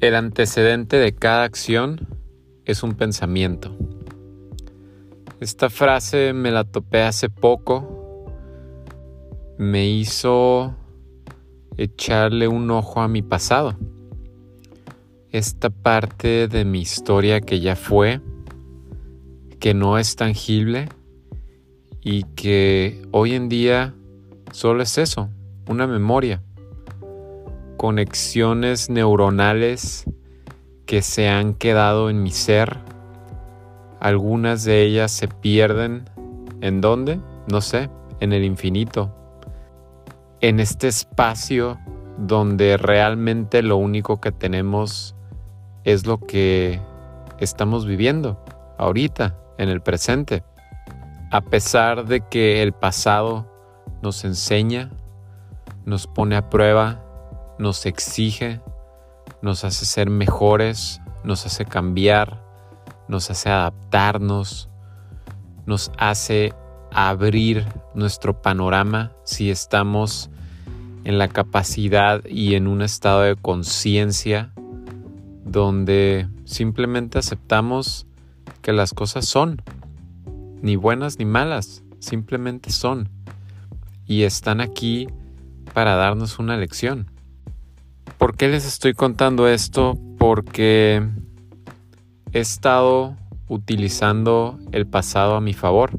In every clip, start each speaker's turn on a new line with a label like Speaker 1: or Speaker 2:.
Speaker 1: El antecedente de cada acción es un pensamiento. Esta frase me la topé hace poco. Me hizo echarle un ojo a mi pasado. Esta parte de mi historia que ya fue, que no es tangible y que hoy en día solo es eso, una memoria conexiones neuronales que se han quedado en mi ser. Algunas de ellas se pierden. ¿En dónde? No sé, en el infinito. En este espacio donde realmente lo único que tenemos es lo que estamos viviendo ahorita, en el presente. A pesar de que el pasado nos enseña, nos pone a prueba, nos exige, nos hace ser mejores, nos hace cambiar, nos hace adaptarnos, nos hace abrir nuestro panorama si estamos en la capacidad y en un estado de conciencia donde simplemente aceptamos que las cosas son, ni buenas ni malas, simplemente son y están aquí para darnos una lección. ¿Por qué les estoy contando esto? Porque he estado utilizando el pasado a mi favor.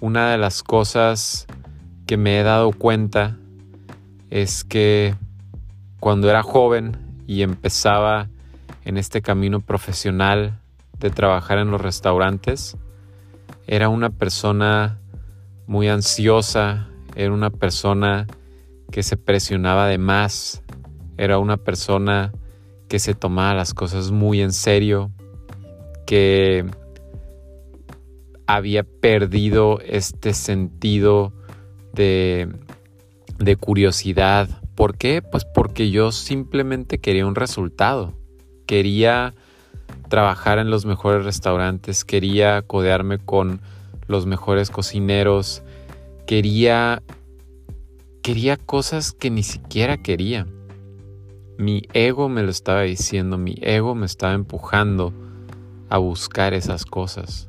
Speaker 1: Una de las cosas que me he dado cuenta es que cuando era joven y empezaba en este camino profesional de trabajar en los restaurantes, era una persona muy ansiosa, era una persona que se presionaba de más, era una persona que se tomaba las cosas muy en serio, que había perdido este sentido de, de curiosidad. ¿Por qué? Pues porque yo simplemente quería un resultado. Quería trabajar en los mejores restaurantes, quería codearme con los mejores cocineros, quería quería cosas que ni siquiera quería. Mi ego me lo estaba diciendo, mi ego me estaba empujando a buscar esas cosas.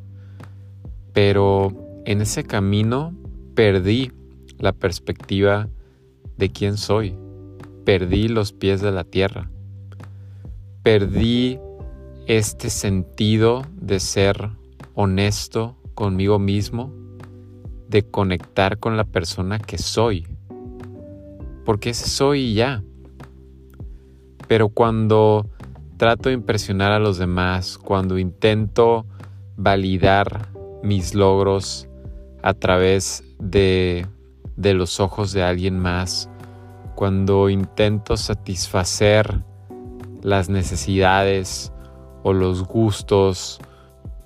Speaker 1: Pero en ese camino perdí la perspectiva de quién soy. Perdí los pies de la tierra. Perdí este sentido de ser honesto conmigo mismo, de conectar con la persona que soy. Porque ese soy ya. Pero cuando trato de impresionar a los demás, cuando intento validar mis logros a través de, de los ojos de alguien más, cuando intento satisfacer las necesidades o los gustos,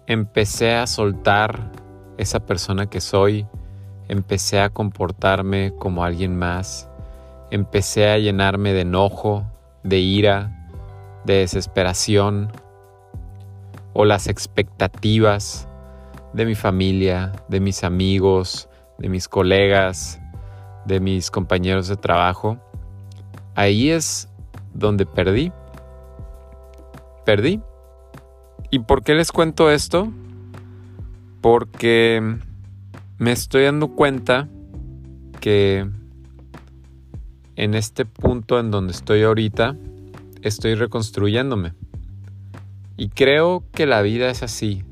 Speaker 1: empecé a soltar esa persona que soy, empecé a comportarme como alguien más, empecé a llenarme de enojo, de ira, de desesperación o las expectativas de mi familia, de mis amigos, de mis colegas, de mis compañeros de trabajo, ahí es donde perdí. Perdí. ¿Y por qué les cuento esto? Porque me estoy dando cuenta que en este punto en donde estoy ahorita, estoy reconstruyéndome. Y creo que la vida es así.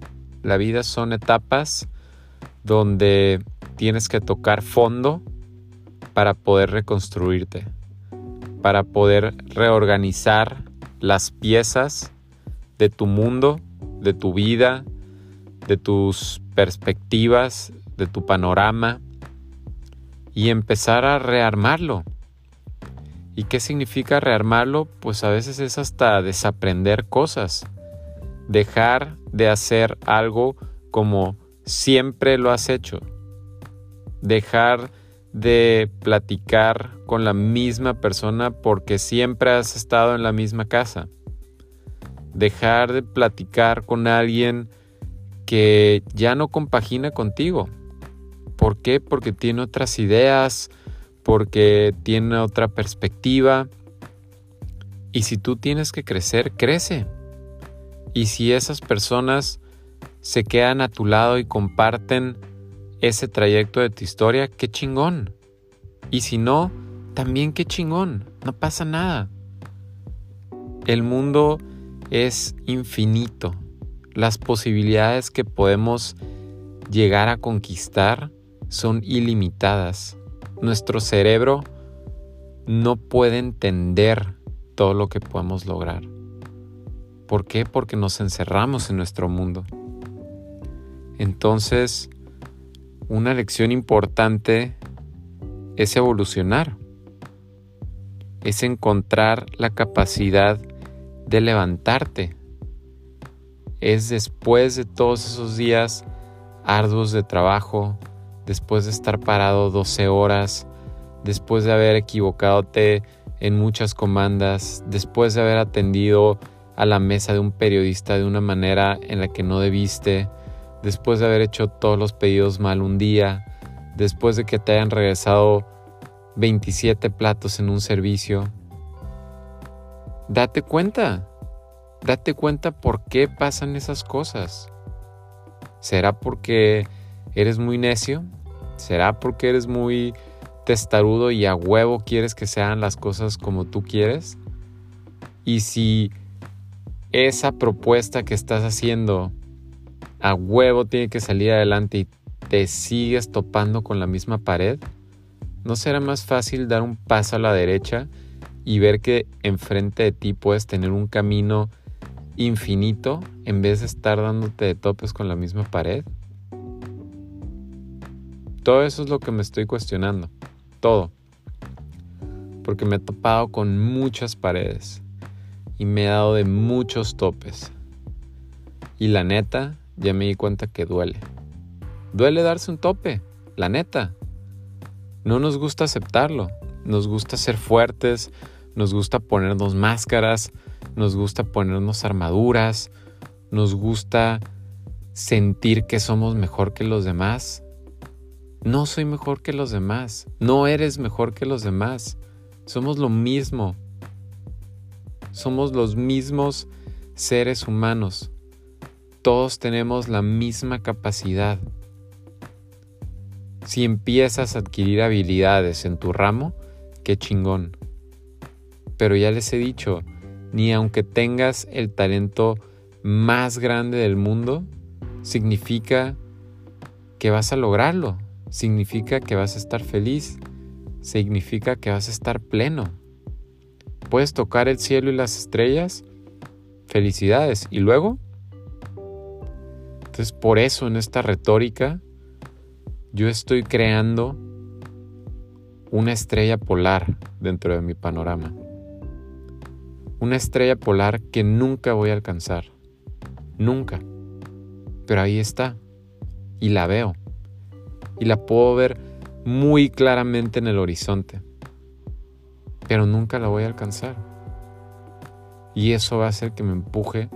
Speaker 1: La vida son etapas donde tienes que tocar fondo para poder reconstruirte, para poder reorganizar las piezas de tu mundo, de tu vida, de tus perspectivas, de tu panorama y empezar a rearmarlo ¿Y qué significa rearmarlo? Pues a veces es hasta desaprender cosas, dejar de hacer algo como siempre lo has hecho, dejar de platicar con la misma persona porque siempre has estado en la misma casa, dejar de platicar con alguien que ya no compagina contigo. ¿Por qué? Porque tiene otras ideas, porque tiene otra perspectiva Y si tú tienes que crecer, crece. Y si esas personas se quedan a tu lado y comparten ese trayecto de tu historia, qué chingón. Y si no, también qué chingón. No pasa nada. El mundo es infinito. Las posibilidades que podemos llegar a conquistar son ilimitadas. Nuestro cerebro no puede entender todo lo que podemos lograr. ¿Por qué? Porque nos encerramos en nuestro mundo. Entonces, una lección importante es evolucionar, es encontrar la capacidad de levantarte. Es después de todos esos días arduos de trabajo, después de estar parado 12 horas, después de haber equivocadote en muchas comandas, después de haber atendido a la mesa de un periodista de una manera en la que no debiste, después de haber hecho todos los pedidos mal un día, después de que te hayan regresado 27 platos en un servicio. Date cuenta, date cuenta por qué pasan esas cosas. ¿Será porque eres muy necio? ¿Será porque eres muy testarudo y a huevo quieres que sean las cosas como tú quieres? Y si esa propuesta que estás haciendo a huevo tiene que salir adelante y te sigues topando con la misma pared, ¿no será más fácil dar un paso a la derecha y ver que enfrente de ti puedes tener un camino infinito en vez de estar dándote de topes con la misma pared? Todo eso es lo que me estoy cuestionando. Todo. Porque me he topado con muchas paredes. Y me he dado de muchos topes. Y la neta, ya me di cuenta que duele. Duele darse un tope. La neta. No nos gusta aceptarlo. Nos gusta ser fuertes. Nos gusta ponernos máscaras. Nos gusta ponernos armaduras. Nos gusta sentir que somos mejor que los demás no soy mejor que los demás. No eres mejor que los demás. Somos lo mismo. Somos los mismos seres humanos. Todos tenemos la misma capacidad. Si empiezas a adquirir habilidades en tu ramo, qué chingón. Pero ya les he dicho, ni aunque tengas el talento más grande del mundo, significa que vas a lograrlo significa que vas a estar feliz, significa que vas a estar pleno. Puedes tocar el cielo y las estrellas, felicidades. ¿Y luego? Entonces por eso en esta retórica yo estoy creando una estrella polar dentro de mi panorama. Una estrella polar que nunca voy a alcanzar. Nunca. Pero ahí está. Y la veo y la puedo ver muy claramente en el horizonte. Pero nunca la voy a alcanzar. Y eso va a hacer que me empuje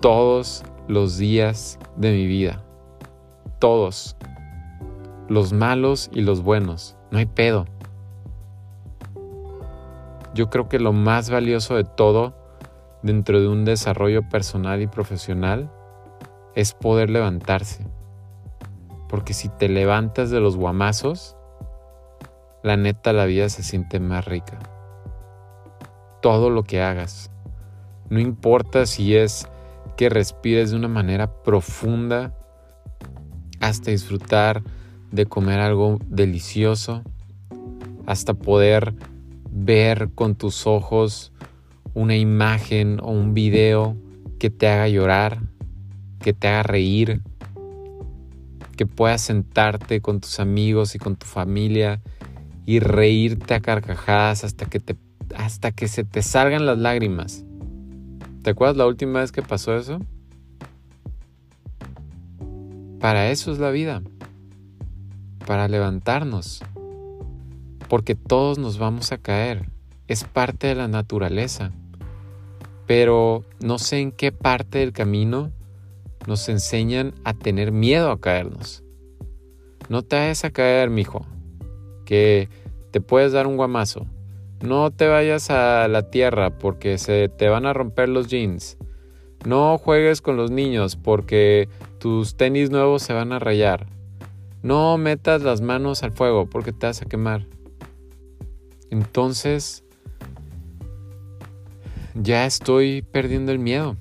Speaker 1: todos los días de mi vida. Todos. Los malos y los buenos. No hay pedo. Yo creo que lo más valioso de todo dentro de un desarrollo personal y profesional es poder levantarse porque si te levantas de los guamazos, la neta la vida se siente más rica. Todo lo que hagas. No importa si es que respires de una manera profunda hasta disfrutar de comer algo delicioso, hasta poder ver con tus ojos una imagen o un video que te haga llorar, que te haga reír, que puedas sentarte con tus amigos y con tu familia y reírte a carcajadas hasta que, te, hasta que se te salgan las lágrimas. ¿Te acuerdas la última vez que pasó eso? Para eso es la vida, para levantarnos, porque todos nos vamos a caer, es parte de la naturaleza, pero no sé en qué parte del camino nos enseñan a tener miedo a caernos. No te vayas a caer, mijo, que te puedes dar un guamazo. No te vayas a la tierra porque se te van a romper los jeans. No juegues con los niños porque tus tenis nuevos se van a rayar. No metas las manos al fuego porque te vas a quemar. Entonces, ya estoy perdiendo el miedo.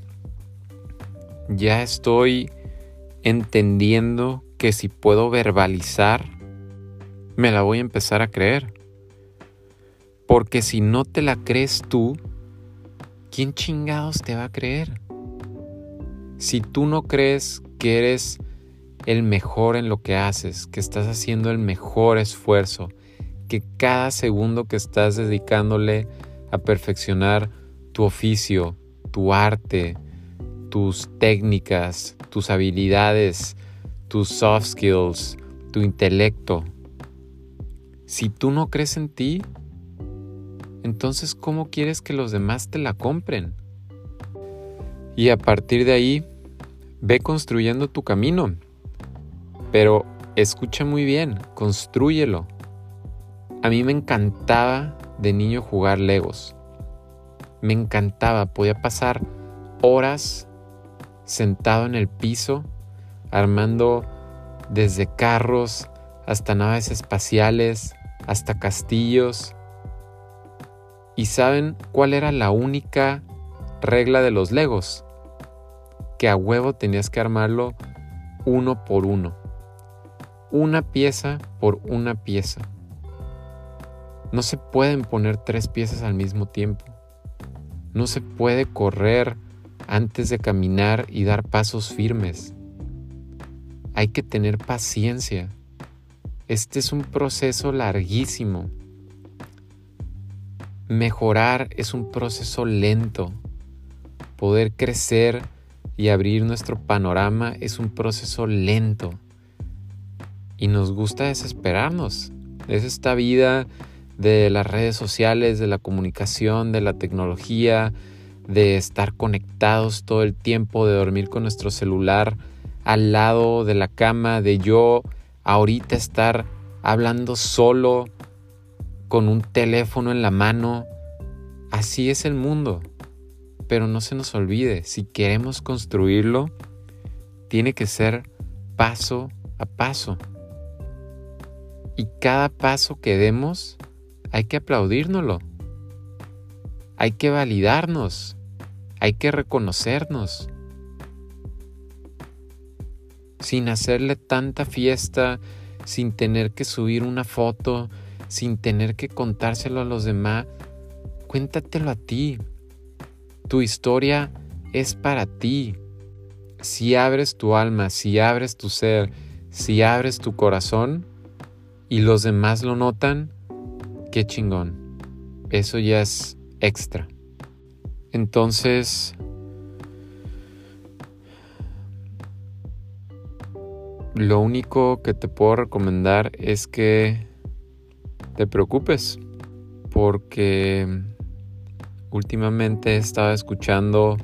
Speaker 1: Ya estoy entendiendo que si puedo verbalizar, me la voy a empezar a creer. Porque si no te la crees tú, ¿quién chingados te va a creer? Si tú no crees que eres el mejor en lo que haces, que estás haciendo el mejor esfuerzo, que cada segundo que estás dedicándole a perfeccionar tu oficio, tu arte, tus técnicas, tus habilidades, tus soft skills, tu intelecto. Si tú no crees en ti, entonces ¿cómo quieres que los demás te la compren? Y a partir de ahí, ve construyendo tu camino. Pero escucha muy bien, construyelo. A mí me encantaba de niño jugar Legos. Me encantaba, podía pasar horas sentado en el piso armando desde carros hasta naves espaciales, hasta castillos. ¿Y saben cuál era la única regla de los Legos? Que a huevo tenías que armarlo uno por uno una pieza por una pieza. No se pueden poner tres piezas al mismo tiempo. No se puede correr antes de caminar y dar pasos firmes. Hay que tener paciencia. Este es un proceso larguísimo. Mejorar es un proceso lento. Poder crecer y abrir nuestro panorama es un proceso lento y nos gusta desesperarnos. Es esta vida de las redes sociales, de la comunicación, de la tecnología, de estar conectados todo el tiempo, de dormir con nuestro celular al lado de la cama, de yo ahorita estar hablando solo con un teléfono en la mano. Así es el mundo. Pero no se nos olvide, si queremos construirlo, tiene que ser paso a paso. Y cada paso que demos hay que aplaudírnoslo. Hay que validarnos. Hay que reconocernos. Sin hacerle tanta fiesta, sin tener que subir una foto, sin tener que contárselo a los demás, cuéntatelo a ti. Tu historia es para ti. Si abres tu alma, si abres tu ser, si abres tu corazón, y los demás lo notan, qué chingón. Eso ya es extra. Entonces, lo único que te puedo recomendar es que te preocupes porque últimamente he estado escuchando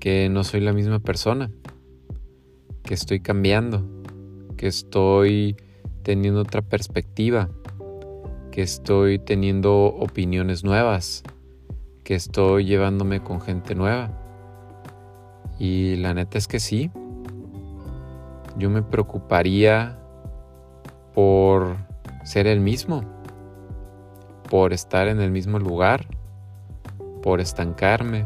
Speaker 1: que no soy la misma persona, que estoy cambiando, que estoy teniendo otra perspectiva, que estoy teniendo opiniones nuevas, que estoy llevándome con gente nueva. Y la neta es que sí, yo me preocuparía por ser el mismo, por estar en el mismo lugar, por estancarme,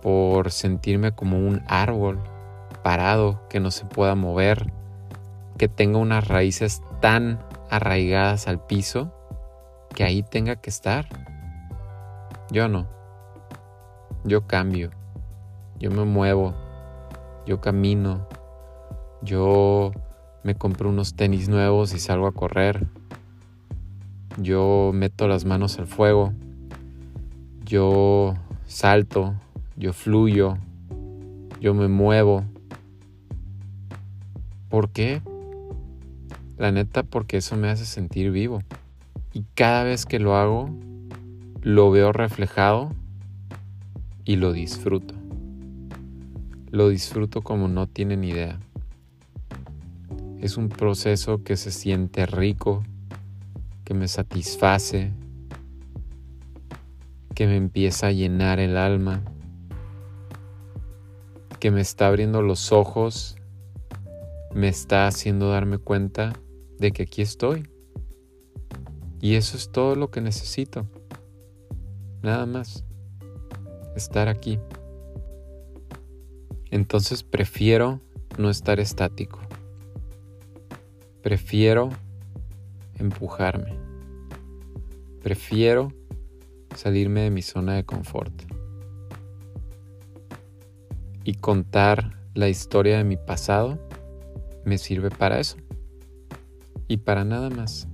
Speaker 1: por sentirme como un árbol parado que no se pueda mover que tenga unas raíces tan arraigadas al piso que ahí tenga que estar. Yo no. Yo cambio. Yo me muevo. Yo camino. Yo me compro unos tenis nuevos y salgo a correr. Yo meto las manos al fuego. Yo salto. Yo fluyo. Yo me muevo. ¿Por qué? La neta porque eso me hace sentir vivo. Y cada vez que lo hago, lo veo reflejado y lo disfruto. Lo disfruto como no tienen idea. Es un proceso que se siente rico, que me satisface, que me empieza a llenar el alma, que me está abriendo los ojos, me está haciendo darme cuenta de que aquí estoy. Y eso es todo lo que necesito. Nada más. Estar aquí. Entonces prefiero no estar estático. Prefiero empujarme. Prefiero salirme de mi zona de confort. Y contar la historia de mi pasado me sirve para eso. Y para nada más.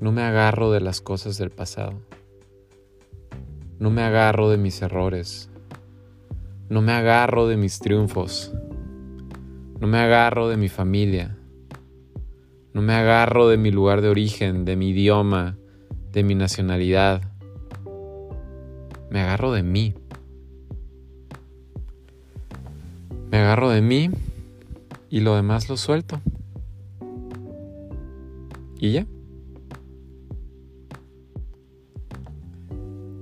Speaker 1: No me agarro de las cosas del pasado. No me agarro de mis errores. No me agarro de mis triunfos. No me agarro de mi familia. No me agarro de mi lugar de origen, de mi idioma, de mi nacionalidad. Me agarro de mí. Me agarro de mí y lo demás lo suelto. Y ya.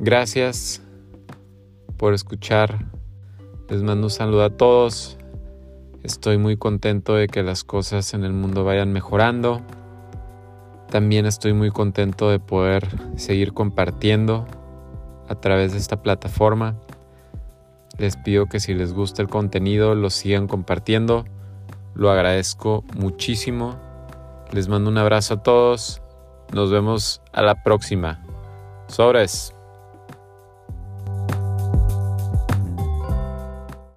Speaker 1: Gracias por escuchar. Les mando un saludo a todos. Estoy muy contento de que las cosas en el mundo vayan mejorando. También estoy muy contento de poder seguir compartiendo a través de esta plataforma. Les pido que si les gusta el contenido lo sigan compartiendo. Lo agradezco muchísimo. Les mando un abrazo a todos. Nos vemos a la próxima. Sobres.